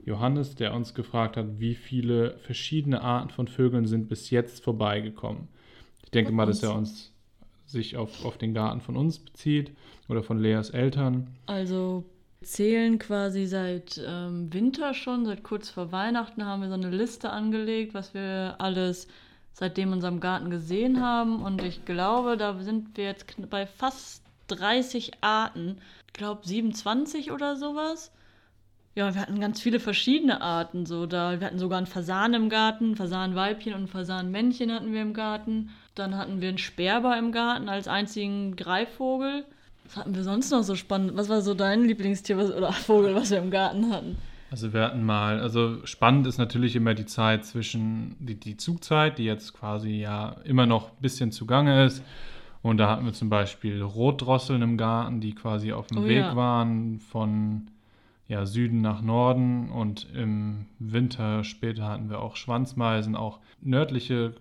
Johannes, der uns gefragt hat, wie viele verschiedene Arten von Vögeln sind bis jetzt vorbeigekommen. Ich denke mal, dass er uns sich auf, auf den Garten von uns bezieht oder von Leas Eltern. Also zählen quasi seit ähm, Winter schon, seit kurz vor Weihnachten haben wir so eine Liste angelegt, was wir alles seitdem in unserem Garten gesehen haben. Und ich glaube, da sind wir jetzt bei fast 30 Arten. Ich glaube 27 oder sowas. Ja, wir hatten ganz viele verschiedene Arten. So da, wir hatten sogar einen Fasan im Garten, Fasanweibchen und Fasanmännchen hatten wir im Garten. Dann hatten wir einen Sperber im Garten als einzigen Greifvogel. Was hatten wir sonst noch so spannend? Was war so dein Lieblingstier was, oder Vogel, was wir im Garten hatten? Also wir hatten mal, also spannend ist natürlich immer die Zeit zwischen, die, die Zugzeit, die jetzt quasi ja immer noch ein bisschen zugange ist. Und da hatten wir zum Beispiel Rotdrosseln im Garten, die quasi auf dem oh, Weg ja. waren von ja, Süden nach Norden. Und im Winter später hatten wir auch Schwanzmeisen, auch nördliche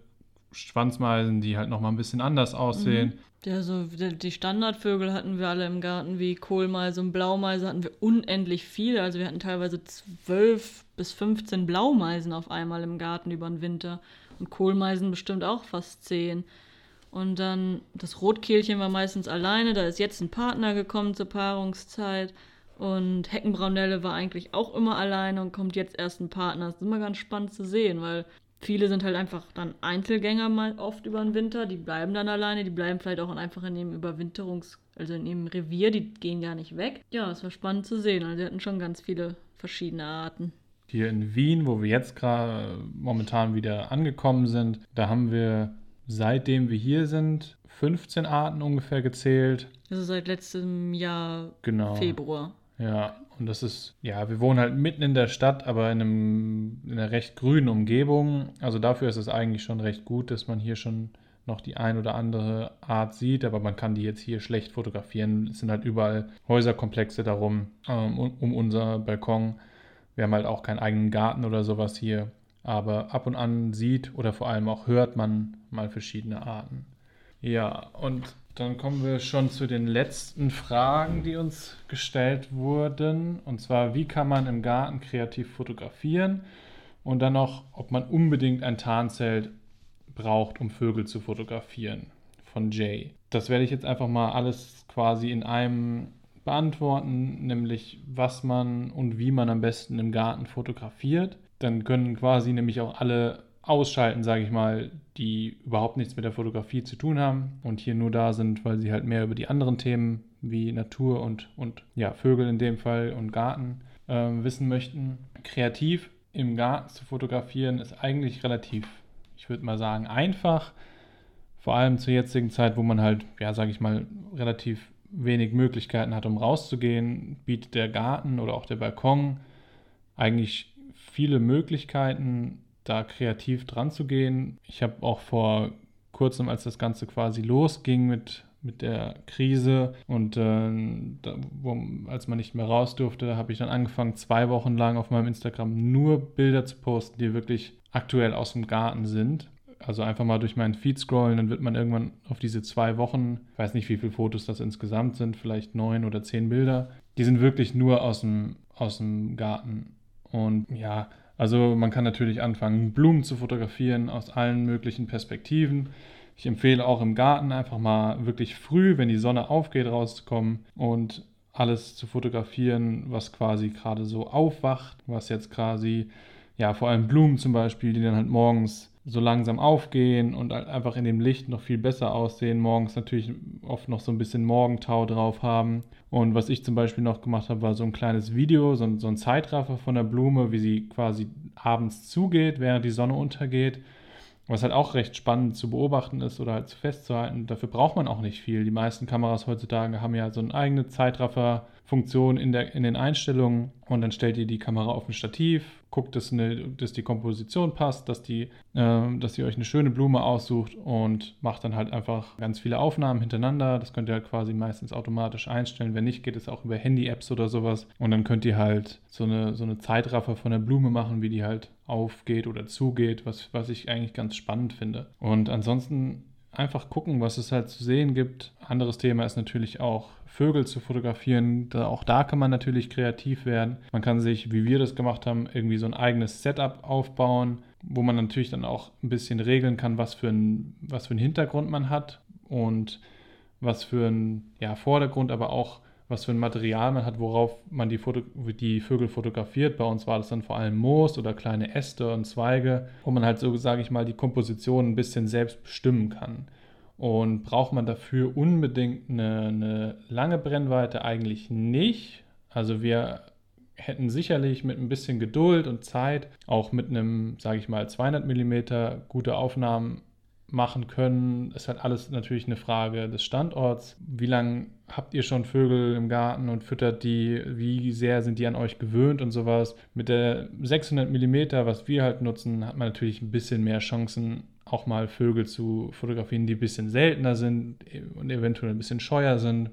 Schwanzmeisen, die halt nochmal ein bisschen anders aussehen. Mhm. Ja, so die Standardvögel hatten wir alle im Garten, wie Kohlmeise und Blaumeise hatten wir unendlich viele. Also wir hatten teilweise zwölf bis 15 Blaumeisen auf einmal im Garten über den Winter. Und Kohlmeisen bestimmt auch fast zehn. Und dann das Rotkehlchen war meistens alleine, da ist jetzt ein Partner gekommen zur Paarungszeit. Und Heckenbraunelle war eigentlich auch immer alleine und kommt jetzt erst ein Partner. Das ist immer ganz spannend zu sehen, weil viele sind halt einfach dann Einzelgänger mal oft über den Winter. Die bleiben dann alleine, die bleiben vielleicht auch einfach in ihrem Überwinterungs-, also in ihrem Revier, die gehen gar nicht weg. Ja, es war spannend zu sehen. Also, die hatten schon ganz viele verschiedene Arten. Hier in Wien, wo wir jetzt gerade momentan wieder angekommen sind, da haben wir seitdem wir hier sind 15 Arten ungefähr gezählt. Also seit letztem Jahr genau. Februar. Ja, und das ist, ja, wir wohnen halt mitten in der Stadt, aber in, einem, in einer recht grünen Umgebung. Also dafür ist es eigentlich schon recht gut, dass man hier schon noch die ein oder andere Art sieht, aber man kann die jetzt hier schlecht fotografieren. Es sind halt überall Häuserkomplexe darum, ähm, um, unser Balkon. Wir haben halt auch keinen eigenen Garten oder sowas hier, aber ab und an sieht oder vor allem auch hört man mal verschiedene Arten. Ja, und dann kommen wir schon zu den letzten Fragen, die uns gestellt wurden. Und zwar, wie kann man im Garten kreativ fotografieren? Und dann noch, ob man unbedingt ein Tarnzelt braucht, um Vögel zu fotografieren. Von Jay. Das werde ich jetzt einfach mal alles quasi in einem beantworten, nämlich was man und wie man am besten im Garten fotografiert. Dann können quasi nämlich auch alle ausschalten, sage ich mal, die überhaupt nichts mit der Fotografie zu tun haben und hier nur da sind, weil sie halt mehr über die anderen Themen wie Natur und, und ja, Vögel in dem Fall und Garten äh, wissen möchten. Kreativ im Garten zu fotografieren ist eigentlich relativ, ich würde mal sagen, einfach. Vor allem zur jetzigen Zeit, wo man halt, ja, sage ich mal, relativ wenig Möglichkeiten hat, um rauszugehen, bietet der Garten oder auch der Balkon eigentlich viele Möglichkeiten, da kreativ dran zu gehen. Ich habe auch vor kurzem, als das Ganze quasi losging mit, mit der Krise und äh, da, wo, als man nicht mehr raus durfte, habe ich dann angefangen, zwei Wochen lang auf meinem Instagram nur Bilder zu posten, die wirklich aktuell aus dem Garten sind. Also einfach mal durch meinen Feed scrollen, dann wird man irgendwann auf diese zwei Wochen, ich weiß nicht, wie viele Fotos das insgesamt sind, vielleicht neun oder zehn Bilder. Die sind wirklich nur aus dem, aus dem Garten. Und ja, also man kann natürlich anfangen, Blumen zu fotografieren aus allen möglichen Perspektiven. Ich empfehle auch im Garten einfach mal wirklich früh, wenn die Sonne aufgeht, rauszukommen und alles zu fotografieren, was quasi gerade so aufwacht, was jetzt quasi, ja, vor allem Blumen zum Beispiel, die dann halt morgens so langsam aufgehen und einfach in dem Licht noch viel besser aussehen. Morgens natürlich oft noch so ein bisschen Morgentau drauf haben. Und was ich zum Beispiel noch gemacht habe, war so ein kleines Video, so ein, so ein Zeitraffer von der Blume, wie sie quasi abends zugeht, während die Sonne untergeht. Was halt auch recht spannend zu beobachten ist oder halt festzuhalten. Dafür braucht man auch nicht viel. Die meisten Kameras heutzutage haben ja so eine eigene Zeitraffer-Funktion in, in den Einstellungen und dann stellt ihr die Kamera auf ein Stativ, guckt, dass, eine, dass die Komposition passt, dass, die, äh, dass ihr euch eine schöne Blume aussucht und macht dann halt einfach ganz viele Aufnahmen hintereinander. Das könnt ihr halt quasi meistens automatisch einstellen. Wenn nicht, geht es auch über Handy-Apps oder sowas. Und dann könnt ihr halt so eine, so eine Zeitraffer von der Blume machen, wie die halt aufgeht oder zugeht, was, was ich eigentlich ganz spannend finde. Und ansonsten einfach gucken, was es halt zu sehen gibt. Anderes Thema ist natürlich auch Vögel zu fotografieren. Da, auch da kann man natürlich kreativ werden. Man kann sich, wie wir das gemacht haben, irgendwie so ein eigenes Setup aufbauen, wo man natürlich dann auch ein bisschen regeln kann, was für ein, was für einen Hintergrund man hat und was für einen ja, Vordergrund, aber auch was für ein Material man hat, worauf man die, Foto die Vögel fotografiert. Bei uns war das dann vor allem Moos oder kleine Äste und Zweige, wo man halt so, sage ich mal, die Komposition ein bisschen selbst bestimmen kann. Und braucht man dafür unbedingt eine, eine lange Brennweite? Eigentlich nicht. Also wir hätten sicherlich mit ein bisschen Geduld und Zeit auch mit einem, sage ich mal, 200 mm gute Aufnahmen machen können. Es hat alles natürlich eine Frage des Standorts. Wie lange habt ihr schon Vögel im Garten und füttert die? Wie sehr sind die an euch gewöhnt und sowas? Mit der 600 mm, was wir halt nutzen, hat man natürlich ein bisschen mehr Chancen, auch mal Vögel zu fotografieren, die ein bisschen seltener sind und eventuell ein bisschen scheuer sind.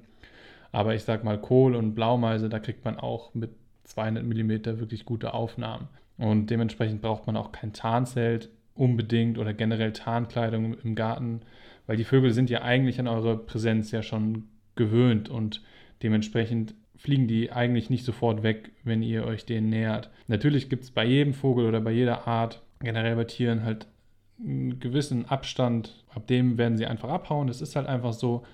Aber ich sag mal, Kohl und Blaumeise, da kriegt man auch mit 200 mm wirklich gute Aufnahmen. Und dementsprechend braucht man auch kein Tarnzelt unbedingt oder generell Tarnkleidung im Garten, weil die Vögel sind ja eigentlich an eure Präsenz ja schon gewöhnt und dementsprechend fliegen die eigentlich nicht sofort weg, wenn ihr euch denen nähert. Natürlich gibt es bei jedem Vogel oder bei jeder Art, generell bei Tieren, halt einen gewissen Abstand, ab dem werden sie einfach abhauen. Das ist halt einfach so.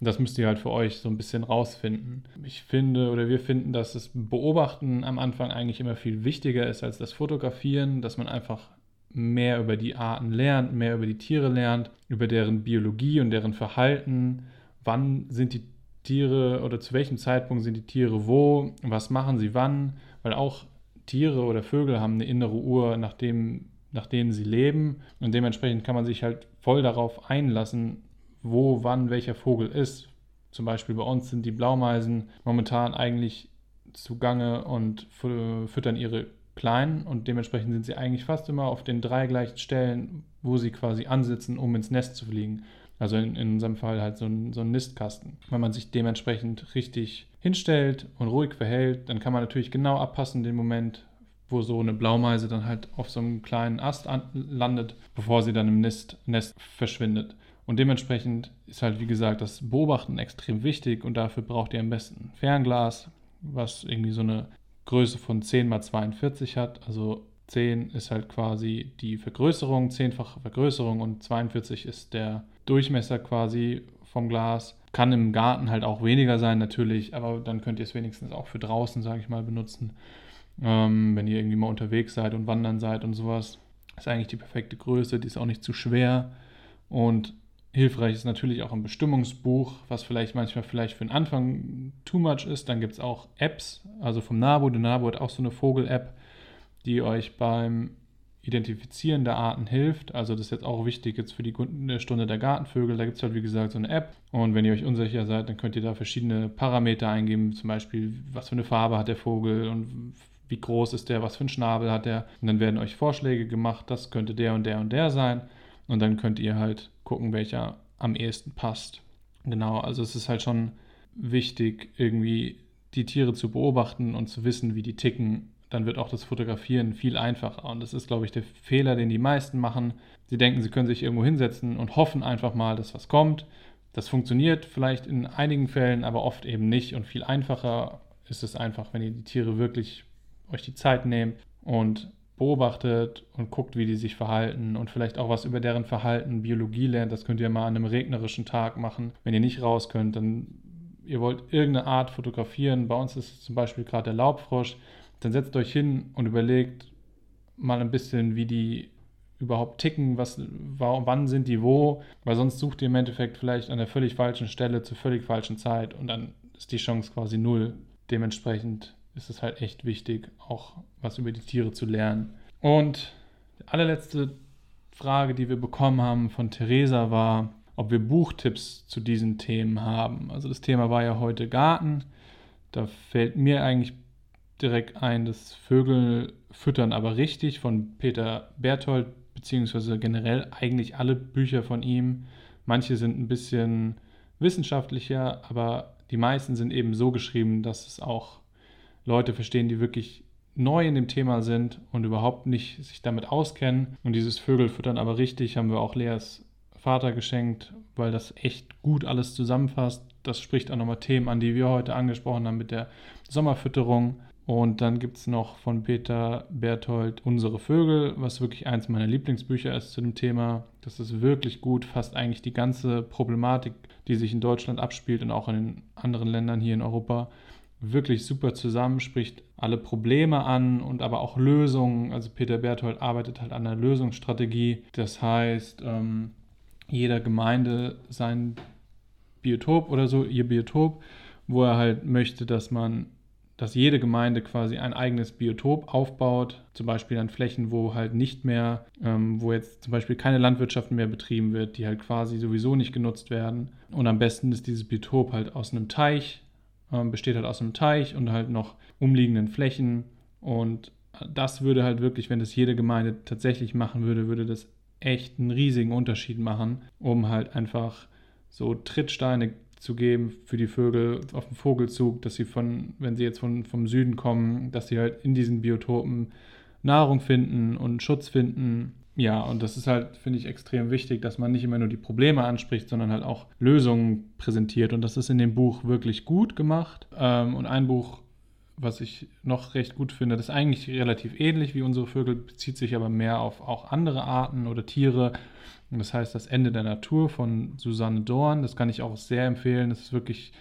Das müsst ihr halt für euch so ein bisschen rausfinden. Ich finde oder wir finden, dass das Beobachten am Anfang eigentlich immer viel wichtiger ist als das Fotografieren, dass man einfach mehr über die Arten lernt, mehr über die Tiere lernt, über deren Biologie und deren Verhalten. Wann sind die Tiere oder zu welchem Zeitpunkt sind die Tiere wo, was machen sie wann, weil auch Tiere oder Vögel haben eine innere Uhr, nach, dem, nach denen sie leben und dementsprechend kann man sich halt voll darauf einlassen, wo, wann welcher Vogel ist. Zum Beispiel bei uns sind die Blaumeisen momentan eigentlich zugange und füttern ihre Kleinen und dementsprechend sind sie eigentlich fast immer auf den drei gleichen Stellen, wo sie quasi ansitzen, um ins Nest zu fliegen. Also in, in unserem Fall halt so ein, so ein Nistkasten. Wenn man sich dementsprechend richtig hinstellt und ruhig verhält, dann kann man natürlich genau abpassen den Moment, wo so eine Blaumeise dann halt auf so einem kleinen Ast an, landet, bevor sie dann im Nest, Nest verschwindet. Und dementsprechend ist halt, wie gesagt, das Beobachten extrem wichtig und dafür braucht ihr am besten Fernglas, was irgendwie so eine Größe von 10 x 42 hat, also 10 ist halt quasi die Vergrößerung, zehnfache Vergrößerung und 42 ist der Durchmesser quasi vom Glas. Kann im Garten halt auch weniger sein natürlich, aber dann könnt ihr es wenigstens auch für draußen, sage ich mal, benutzen. Ähm, wenn ihr irgendwie mal unterwegs seid und wandern seid und sowas. Ist eigentlich die perfekte Größe, die ist auch nicht zu schwer und hilfreich ist natürlich auch ein Bestimmungsbuch, was vielleicht manchmal vielleicht für den Anfang too much ist. Dann gibt es auch Apps, also vom NABU. Der NABU hat auch so eine Vogel-App, die euch beim Identifizieren der Arten hilft. Also das ist jetzt auch wichtig jetzt für die Stunde der Gartenvögel. Da gibt es halt wie gesagt so eine App. Und wenn ihr euch unsicher seid, dann könnt ihr da verschiedene Parameter eingeben. Zum Beispiel, was für eine Farbe hat der Vogel und wie groß ist der, was für einen Schnabel hat der. Und dann werden euch Vorschläge gemacht, das könnte der und der und der sein. Und dann könnt ihr halt gucken, welcher am ehesten passt. Genau, also es ist halt schon wichtig, irgendwie die Tiere zu beobachten und zu wissen, wie die ticken dann wird auch das Fotografieren viel einfacher. Und das ist, glaube ich, der Fehler, den die meisten machen. Sie denken, sie können sich irgendwo hinsetzen und hoffen einfach mal, dass was kommt. Das funktioniert vielleicht in einigen Fällen, aber oft eben nicht. Und viel einfacher ist es einfach, wenn ihr die Tiere wirklich euch die Zeit nehmt und beobachtet und guckt, wie die sich verhalten und vielleicht auch was über deren Verhalten, Biologie lernt. Das könnt ihr mal an einem regnerischen Tag machen. Wenn ihr nicht raus könnt, dann ihr wollt irgendeine Art fotografieren. Bei uns ist es zum Beispiel gerade der Laubfrosch dann setzt euch hin und überlegt mal ein bisschen, wie die überhaupt ticken, was, wann sind die wo, weil sonst sucht ihr im Endeffekt vielleicht an der völlig falschen Stelle zur völlig falschen Zeit und dann ist die Chance quasi null. Dementsprechend ist es halt echt wichtig, auch was über die Tiere zu lernen. Und die allerletzte Frage, die wir bekommen haben von Theresa war, ob wir Buchtipps zu diesen Themen haben. Also das Thema war ja heute Garten. Da fällt mir eigentlich direkt ein, das Vögel füttern aber richtig von Peter Berthold, beziehungsweise generell eigentlich alle Bücher von ihm. Manche sind ein bisschen wissenschaftlicher, aber die meisten sind eben so geschrieben, dass es auch Leute verstehen, die wirklich neu in dem Thema sind und überhaupt nicht sich damit auskennen. Und dieses Vögelfüttern aber richtig haben wir auch Leas Vater geschenkt, weil das echt gut alles zusammenfasst. Das spricht auch nochmal Themen an, die wir heute angesprochen haben mit der Sommerfütterung. Und dann gibt es noch von Peter Berthold Unsere Vögel, was wirklich eins meiner Lieblingsbücher ist zu dem Thema. Das ist wirklich gut, fasst eigentlich die ganze Problematik, die sich in Deutschland abspielt und auch in den anderen Ländern hier in Europa, wirklich super zusammen, spricht alle Probleme an und aber auch Lösungen. Also Peter Berthold arbeitet halt an einer Lösungsstrategie. Das heißt, ähm, jeder Gemeinde sein Biotop oder so, ihr Biotop, wo er halt möchte, dass man dass jede Gemeinde quasi ein eigenes Biotop aufbaut, zum Beispiel an Flächen, wo halt nicht mehr, ähm, wo jetzt zum Beispiel keine Landwirtschaft mehr betrieben wird, die halt quasi sowieso nicht genutzt werden. Und am besten ist dieses Biotop halt aus einem Teich, ähm, besteht halt aus einem Teich und halt noch umliegenden Flächen. Und das würde halt wirklich, wenn das jede Gemeinde tatsächlich machen würde, würde das echt einen riesigen Unterschied machen, um halt einfach so Trittsteine zu geben für die Vögel auf dem Vogelzug, dass sie von, wenn sie jetzt von, vom Süden kommen, dass sie halt in diesen Biotopen Nahrung finden und Schutz finden ja, und das ist halt, finde ich, extrem wichtig, dass man nicht immer nur die Probleme anspricht, sondern halt auch Lösungen präsentiert. Und das ist in dem Buch wirklich gut gemacht. Ähm, und ein Buch, was ich noch recht gut finde, das ist eigentlich relativ ähnlich wie unsere Vögel, bezieht sich aber mehr auf auch andere Arten oder Tiere. Und das heißt Das Ende der Natur von Susanne Dorn. Das kann ich auch sehr empfehlen. Das ist wirklich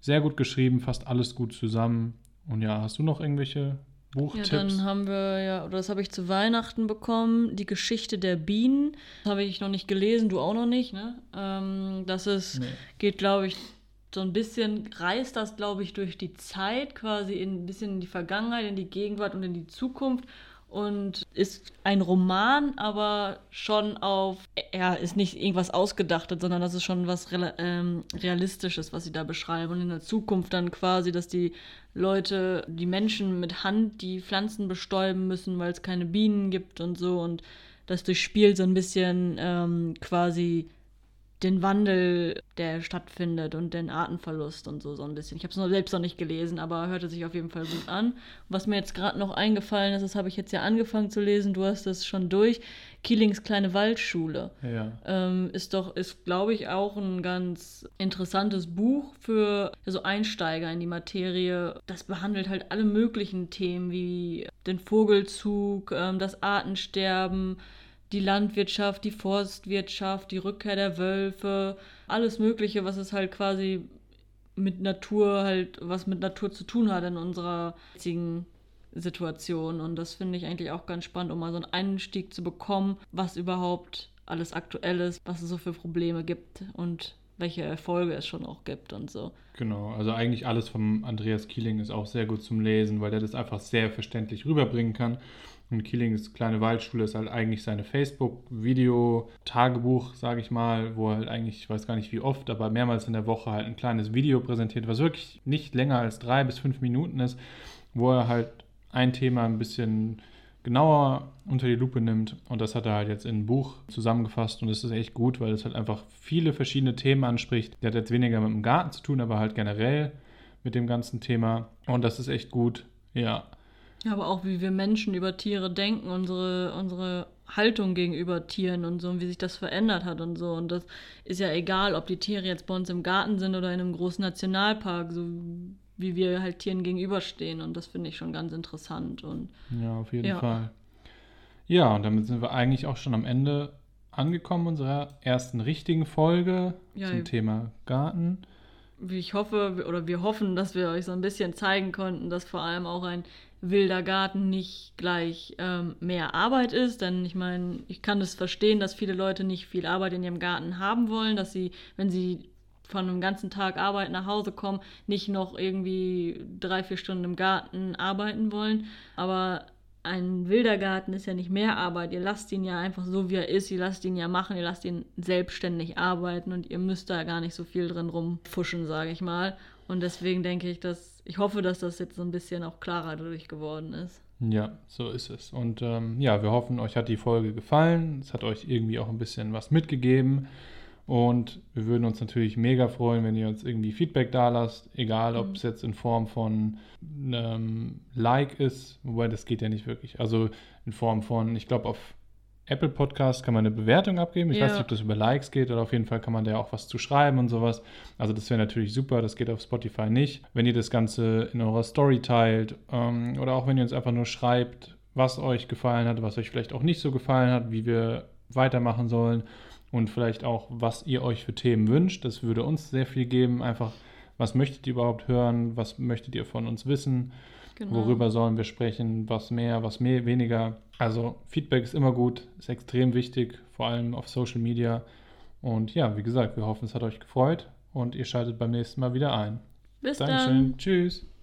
sehr gut geschrieben, fast alles gut zusammen. Und ja, hast du noch irgendwelche Buchtipps? Ja, dann haben wir ja, oder das habe ich zu Weihnachten bekommen, die Geschichte der Bienen. Das habe ich noch nicht gelesen, du auch noch nicht, ne? Ähm, das ist, nee. geht, glaube ich, so ein bisschen, reist das, glaube ich, durch die Zeit, quasi in, ein bisschen in die Vergangenheit, in die Gegenwart und in die Zukunft und ist ein Roman, aber schon auf, ja, ist nicht irgendwas Ausgedachtes, sondern das ist schon was ähm, Realistisches, was sie da beschreiben. Und in der Zukunft dann quasi, dass die Leute, die Menschen mit Hand die Pflanzen bestäuben müssen, weil es keine Bienen gibt und so. Und das durchspielt so ein bisschen ähm, quasi den Wandel, der stattfindet und den Artenverlust und so, so ein bisschen. Ich habe es noch selbst noch nicht gelesen, aber hörte sich auf jeden Fall gut an. Was mir jetzt gerade noch eingefallen ist, das habe ich jetzt ja angefangen zu lesen, du hast das schon durch. Keelings kleine Waldschule. Ja. Ähm, ist doch, ist, glaube ich, auch ein ganz interessantes Buch für so Einsteiger in die Materie. Das behandelt halt alle möglichen Themen wie den Vogelzug, ähm, das Artensterben die Landwirtschaft, die Forstwirtschaft, die Rückkehr der Wölfe, alles Mögliche, was es halt quasi mit Natur halt, was mit Natur zu tun hat in unserer jetzigen Situation. Und das finde ich eigentlich auch ganz spannend, um mal so einen Einstieg zu bekommen, was überhaupt alles aktuell ist, was es so für Probleme gibt und welche Erfolge es schon auch gibt und so. Genau, also eigentlich alles vom Andreas Kieling ist auch sehr gut zum Lesen, weil der das einfach sehr verständlich rüberbringen kann. Und Keelings kleine Waldschule ist halt eigentlich seine Facebook-Video-Tagebuch, sage ich mal, wo er halt eigentlich, ich weiß gar nicht wie oft, aber mehrmals in der Woche halt ein kleines Video präsentiert, was wirklich nicht länger als drei bis fünf Minuten ist, wo er halt ein Thema ein bisschen genauer unter die Lupe nimmt. Und das hat er halt jetzt in ein Buch zusammengefasst und das ist echt gut, weil es halt einfach viele verschiedene Themen anspricht. Der hat jetzt weniger mit dem Garten zu tun, aber halt generell mit dem ganzen Thema. Und das ist echt gut. Ja, ja, aber auch wie wir Menschen über Tiere denken, unsere, unsere Haltung gegenüber Tieren und so und wie sich das verändert hat und so. Und das ist ja egal, ob die Tiere jetzt bei uns im Garten sind oder in einem großen Nationalpark, so wie wir halt Tieren gegenüberstehen. Und das finde ich schon ganz interessant. Und, ja, auf jeden ja. Fall. Ja, und damit sind wir eigentlich auch schon am Ende angekommen unserer ersten richtigen Folge ja, zum Thema Garten. Ich hoffe, oder wir hoffen, dass wir euch so ein bisschen zeigen konnten, dass vor allem auch ein wilder Garten nicht gleich ähm, mehr Arbeit ist. Denn ich meine, ich kann das verstehen, dass viele Leute nicht viel Arbeit in ihrem Garten haben wollen, dass sie, wenn sie von einem ganzen Tag Arbeit nach Hause kommen, nicht noch irgendwie drei, vier Stunden im Garten arbeiten wollen. Aber ein wilder Garten ist ja nicht mehr Arbeit. Ihr lasst ihn ja einfach so, wie er ist. Ihr lasst ihn ja machen. Ihr lasst ihn selbstständig arbeiten und ihr müsst da gar nicht so viel drin rumfuschen, sage ich mal. Und deswegen denke ich, dass ich hoffe, dass das jetzt so ein bisschen auch klarer dadurch geworden ist. Ja, so ist es. Und ähm, ja, wir hoffen, euch hat die Folge gefallen. Es hat euch irgendwie auch ein bisschen was mitgegeben. Und wir würden uns natürlich mega freuen, wenn ihr uns irgendwie Feedback da lasst, egal ob mhm. es jetzt in Form von einem Like ist, wobei das geht ja nicht wirklich. Also in Form von, ich glaube, auf Apple Podcast kann man eine Bewertung abgeben. Ich ja. weiß nicht, ob das über Likes geht oder auf jeden Fall kann man da auch was zu schreiben und sowas. Also das wäre natürlich super. Das geht auf Spotify nicht. Wenn ihr das Ganze in eurer Story teilt ähm, oder auch wenn ihr uns einfach nur schreibt, was euch gefallen hat, was euch vielleicht auch nicht so gefallen hat, wie wir weitermachen sollen und vielleicht auch, was ihr euch für Themen wünscht. Das würde uns sehr viel geben. Einfach, was möchtet ihr überhaupt hören? Was möchtet ihr von uns wissen? Genau. Worüber sollen wir sprechen? Was mehr, was mehr, weniger? Also Feedback ist immer gut, ist extrem wichtig, vor allem auf Social Media. Und ja, wie gesagt, wir hoffen, es hat euch gefreut und ihr schaltet beim nächsten Mal wieder ein. Bis Dankeschön. dann. Tschüss.